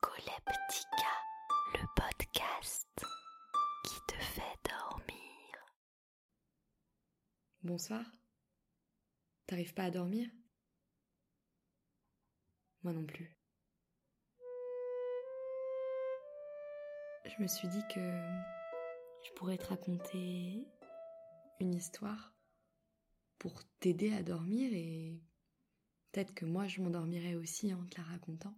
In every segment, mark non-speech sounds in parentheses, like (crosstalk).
Narcoleptica, le podcast qui te fait dormir. Bonsoir. T'arrives pas à dormir? Moi non plus. Je me suis dit que je pourrais te raconter une histoire pour t'aider à dormir et peut-être que moi je m'endormirai aussi en te la racontant.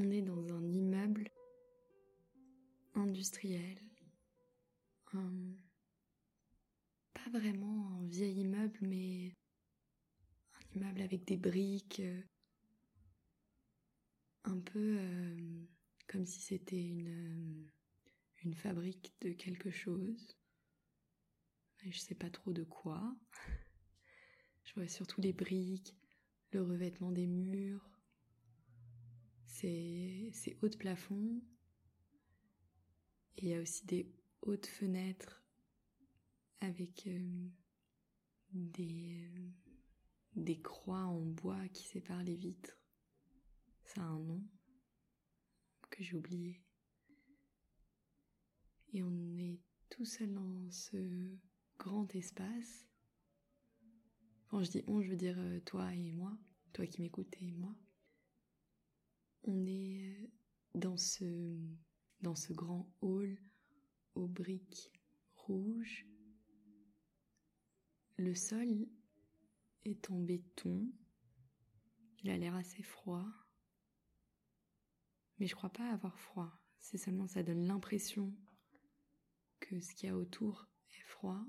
On est dans un immeuble industriel, pas vraiment un vieil immeuble, mais un immeuble avec des briques, euh, un peu euh, comme si c'était une, euh, une fabrique de quelque chose. Et je sais pas trop de quoi. (laughs) Je vois surtout les briques, le revêtement des murs, ces, ces hauts plafonds. Et il y a aussi des hautes fenêtres avec euh, des, des croix en bois qui séparent les vitres. Ça a un nom que j'ai oublié. Et on est tout seul dans ce grand espace. Quand je dis on, je veux dire euh, toi et moi, toi qui m'écoutes et moi. On est euh, dans ce, grand hall aux briques rouges. Le sol est en béton. Il a l'air assez froid. Mais je crois pas avoir froid. C'est seulement ça donne l'impression que ce qu'il y a autour est froid.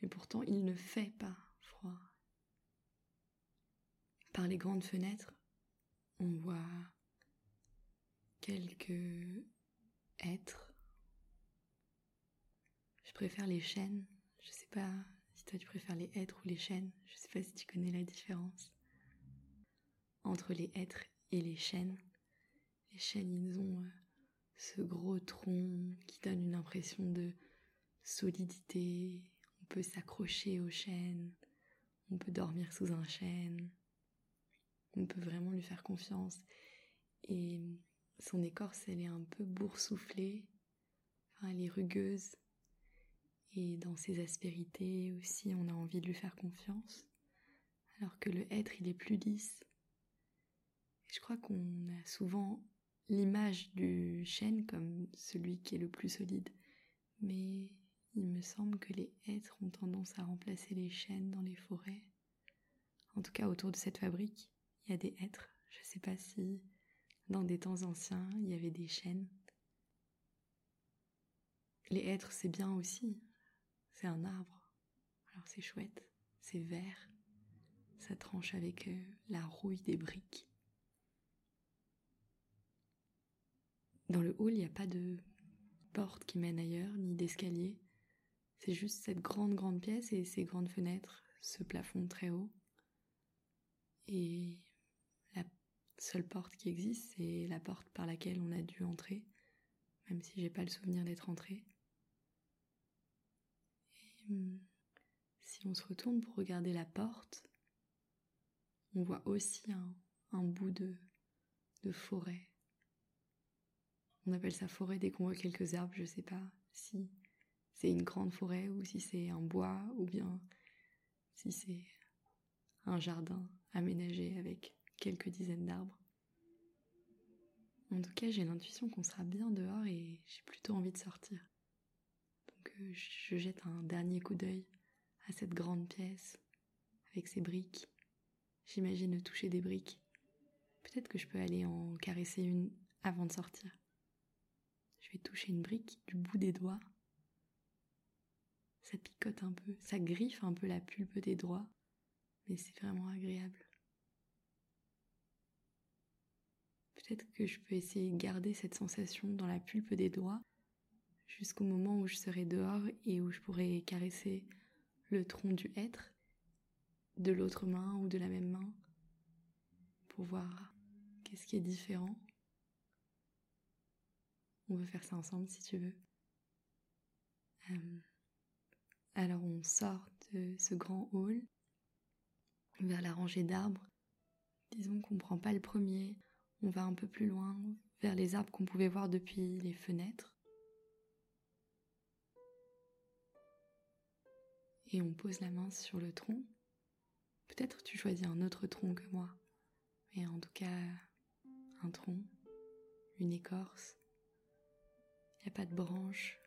Mais pourtant, il ne fait pas froid. Par les grandes fenêtres, on voit quelques êtres. Je préfère les chênes. Je sais pas si toi tu préfères les êtres ou les chênes. Je sais pas si tu connais la différence entre les êtres et les chênes. Les chênes, ils ont euh, ce gros tronc qui donne une impression de solidité. On peut s'accrocher au chêne. On peut dormir sous un chêne on peut vraiment lui faire confiance. Et son écorce, elle est un peu boursouflée, enfin, elle est rugueuse. Et dans ses aspérités aussi, on a envie de lui faire confiance. Alors que le être, il est plus lisse. Je crois qu'on a souvent l'image du chêne comme celui qui est le plus solide. Mais il me semble que les êtres ont tendance à remplacer les chênes dans les forêts. En tout cas, autour de cette fabrique, il y a des êtres. Je ne sais pas si dans des temps anciens, il y avait des chênes. Les êtres, c'est bien aussi. C'est un arbre. Alors c'est chouette. C'est vert. Ça tranche avec euh, la rouille des briques. Dans le hall, il n'y a pas de porte qui mène ailleurs, ni d'escalier. C'est juste cette grande, grande pièce et ces grandes fenêtres, ce plafond très haut. Et seule porte qui existe, c'est la porte par laquelle on a dû entrer, même si j'ai pas le souvenir d'être entré. Et hum, si on se retourne pour regarder la porte, on voit aussi un, bout de, de forêt. On appelle ça forêt dès qu'on voit quelques arbres, je sais pas si c'est une grande forêt ou si c'est un bois ou bien si c'est un jardin aménagé avec quelques dizaines d'arbres. En tout cas, j'ai l'intuition qu'on sera bien dehors et j'ai plutôt envie de sortir. Donc euh, je jette un dernier coup d'œil à cette grande pièce avec ses briques. J'imagine toucher des briques. Peut-être que je peux aller en caresser une avant de sortir. Je vais toucher une brique du bout des doigts. Ça picote un peu, ça griffe un peu la pulpe des doigts, mais c'est vraiment agréable. Peut-être que je peux essayer de garder cette sensation dans la pulpe des doigts jusqu'au moment où je serai dehors et où je pourrai caresser le tronc du être de l'autre main ou de la même main pour voir qu'est-ce qui est différent. On veut faire ça ensemble si tu veux. Euh, alors on sort ce, ce grand hall vers la rangée d'arbres. Disons qu'on prend pas le premier, on va un peu plus loin, vers les arbres qu'on pouvait voir depuis les fenêtres. Et on pose la main sur le tronc. Peut-être tu choisis un autre tronc que moi, mais en tout cas, un tronc, une écorce. Il n'y a pas de branches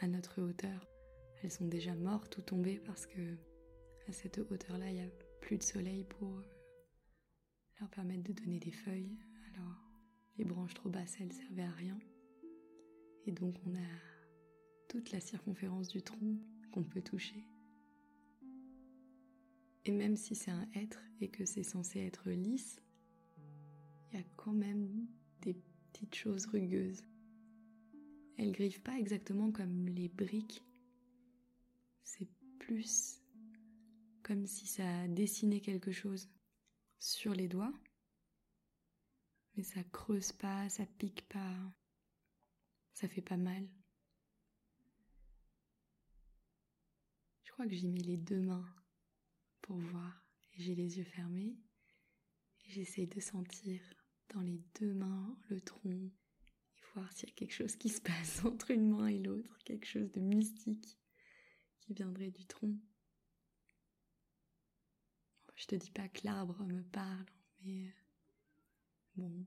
à notre hauteur. Elles sont déjà mortes ou tombées parce que à cette hauteur-là, il n'y a plus de soleil pour leur permettre de donner des feuilles. Alors, les branches trop basses, elles servaient à rien. Et donc, on a toute la circonférence du tronc qu'on peut toucher. Et même si c'est un être et que c'est censé être lisse, il y a quand même des petites choses rugueuses. Elles griffent pas exactement comme les briques. C'est plus comme si ça dessinait quelque chose sur les doigts. Mais ça creuse pas, ça pique pas. Ça fait pas mal. Je crois que j'y mets les deux mains pour voir. J'ai les yeux fermés. Et j'essaye de sentir dans les deux mains le tronc et voir s'il y a quelque chose qui se passe (laughs) entre une main et l'autre, quelque chose de mystique qui viendrait du tronc. Je te dis pas que l'arbre me parle, mais bon,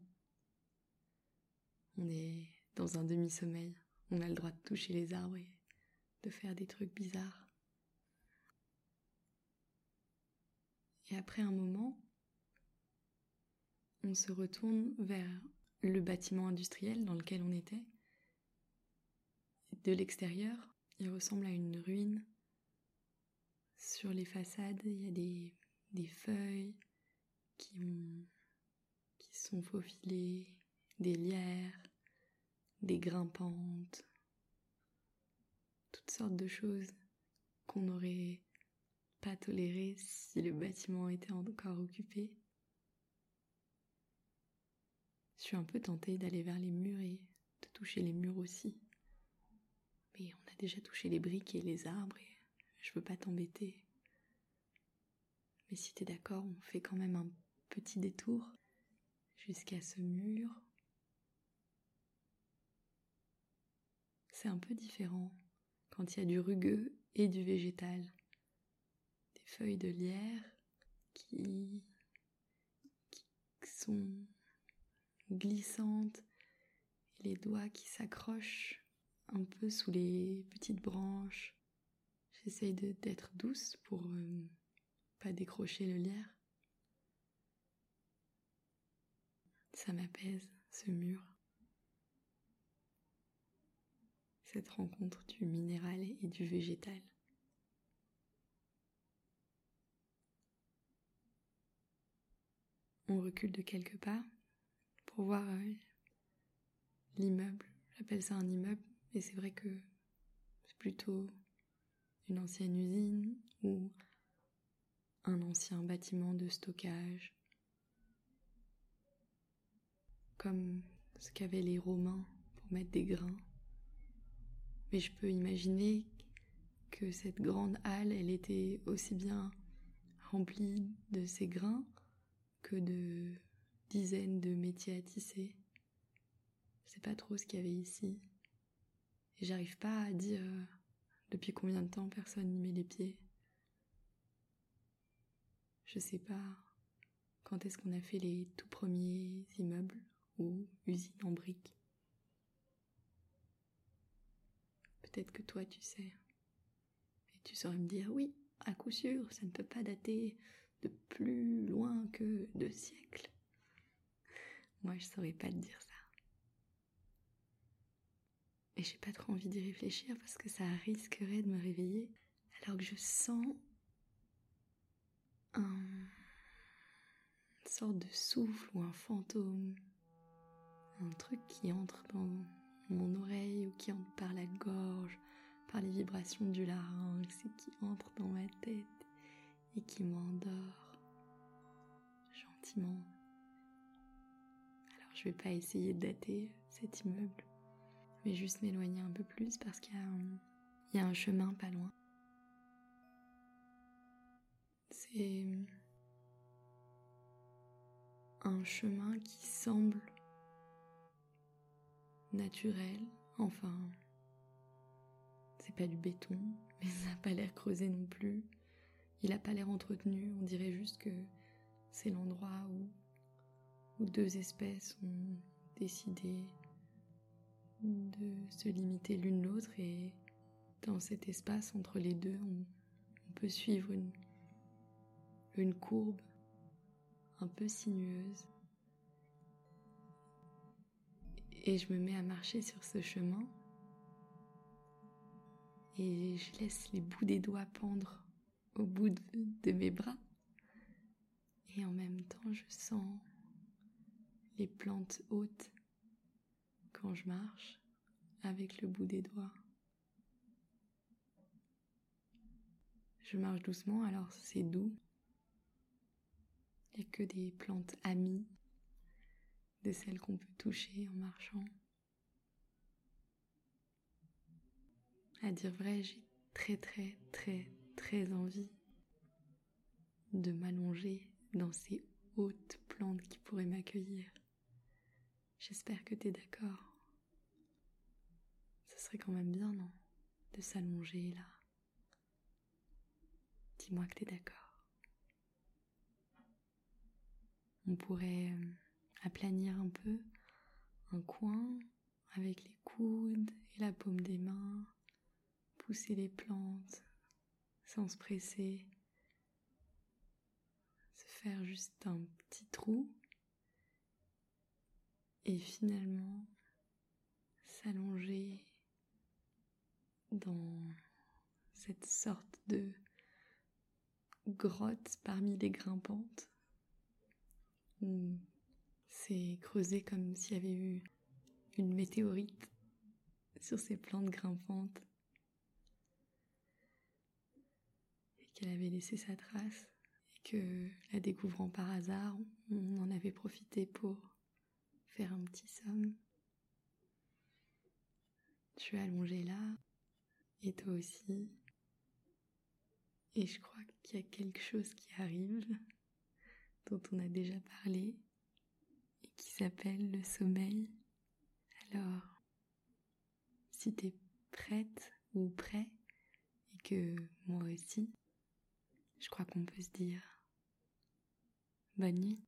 on est dans un demi-sommeil. On a le droit de toucher les arbres et de faire des trucs bizarres. Et après un moment, on se retourne vers le bâtiment industriel dans lequel on était. De l'extérieur, il ressemble à une ruine. Sur les façades, il y a des, feuilles qui, ont, sont faufilées, des lierres, des grimpantes, toutes sortes de choses qu'on n'aurait pas tolérées si le bâtiment était encore occupé. Je suis un peu tentée d'aller vers les murs et de toucher les murs aussi. Mais on a déjà touché les briques et les arbres et je veux pas t'embêter. Mais si t'es d'accord, on fait quand même un petit détour jusqu'à ce mur. C'est un peu différent quand il y a du rugueux et du végétal. Des feuilles de lierre qui, sont glissantes et les doigts qui s'accrochent un peu sous les petites branches. J'essaye d'être douce pour euh, pas décrocher le lierre. Ça m'apaise, ce mur. Cette rencontre du minéral et du végétal. On recule de quelques pas pour voir euh, l'immeuble. J'appelle ça un immeuble, et c'est vrai que c'est plutôt une ancienne usine ou un ancien bâtiment de stockage, comme ce qu'avaient les Romains pour mettre des grains. Mais je peux imaginer que cette grande halle, elle était aussi bien remplie de ces grains que de dizaines de métiers à tisser. Je sais pas trop ce qu'il y avait ici. Et j'arrive pas à dire euh, depuis combien de temps personne n'y met les pieds. Je sais pas quand est-ce qu'on a fait les tout premiers immeubles ou usines en briques. Peut-être que toi tu sais. Et tu saurais me dire oui, à coup sûr, ça ne peut pas dater de plus loin que deux siècles. Moi, je saurais pas te dire ça. Et j'ai pas trop envie d'y réfléchir parce que ça risquerait de me réveiller alors que je sens un une sorte de souffle ou un fantôme, un truc qui entre dans mon oreille ou qui entre par la gorge, par les vibrations du larynx et qui entre dans ma tête et qui m'endort gentiment. Alors je vais pas essayer de dater cet immeuble, mais juste m'éloigner un peu plus parce qu'il y, a un chemin pas loin. c'est un chemin qui semble naturel, enfin, c'est pas du béton, mais ça n'a pas l'air creusé non plus. Il n'a pas l'air entretenu, on dirait juste que c'est l'endroit où, deux espèces ont décidé de se limiter l'une l'autre et dans cet espace entre les deux, on, peut suivre une courbe un peu sinueuse. Et je me mets à marcher sur ce chemin et je laisse les bouts des doigts pendre au bout de, mes bras. Et en même temps, je sens les plantes hautes quand je marche avec le bout des doigts. Je marche doucement, alors c'est doux. Il n'y a que des plantes amies, de celles qu'on peut toucher en marchant. À dire vrai, j'ai très très très très envie de m'allonger dans ces hautes plantes qui pourraient m'accueillir. J'espère que tu es d'accord. Ce serait quand même bien, non De s'allonger là. Dis-moi que tu es d'accord. On pourrait euh, aplanir un peu un coin avec les coudes et la paume des mains, pousser les plantes sans se presser, se faire juste un petit trou et finalement s'allonger dans cette sorte de grotte parmi les grimpantes c'est creusé comme s'il y avait eu une météorite sur ces plantes grimpantes qu'elle avait laissé sa trace et que, la découvrant par hasard, on en avait profité pour faire un petit somme. Je suis allongée là, et toi aussi. Et je crois qu'il y a quelque chose qui arrive, dont on a déjà parlé, et qui s'appelle le sommeil. Alors, si t'es prête ou prêt, et que moi aussi, je crois qu'on peut se dire bonne nuit.